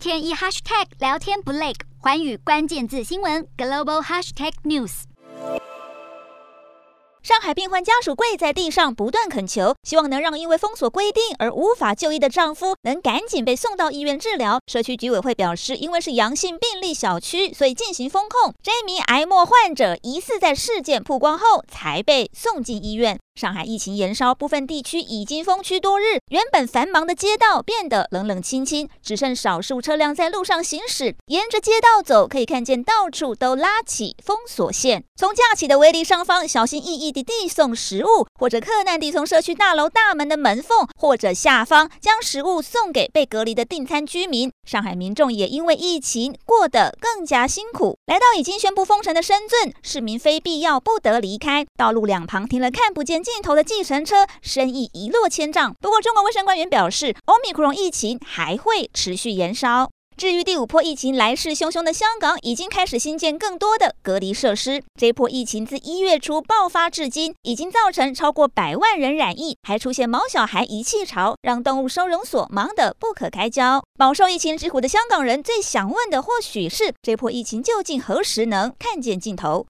天一 hashtag 聊天不累，寰宇关键字新闻 global hashtag news。上海病患家属跪在地上不断恳求，希望能让因为封锁规定而无法就医的丈夫能赶紧被送到医院治疗。社区居委会表示，因为是阳性病例小区，所以进行封控。这名癌末患者疑似在事件曝光后才被送进医院。上海疫情延烧，部分地区已经封区多日，原本繁忙的街道变得冷冷清清，只剩少数车辆在路上行驶。沿着街道走，可以看见到处都拉起封锁线。从架起的围篱上方，小心翼翼地递送食物，或者克难地从社区大楼大门的门缝或者下方将食物送给被隔离的订餐居民。上海民众也因为疫情过得更加辛苦。来到已经宣布封城的深圳，市民非必要不得离开，道路两旁停了看不见尽头的计程车，生意一落千丈。不过，中国卫生官员表示，欧米克戎疫情还会持续延烧。至于第五波疫情来势汹汹的香港，已经开始新建更多的隔离设施。这波疫情自一月初爆发至今，已经造成超过百万人染疫，还出现毛小孩遗弃潮，让动物收容所忙得不可开交。饱受疫情之苦的香港人最想问的，或许是这波疫情究竟何时能看见尽头？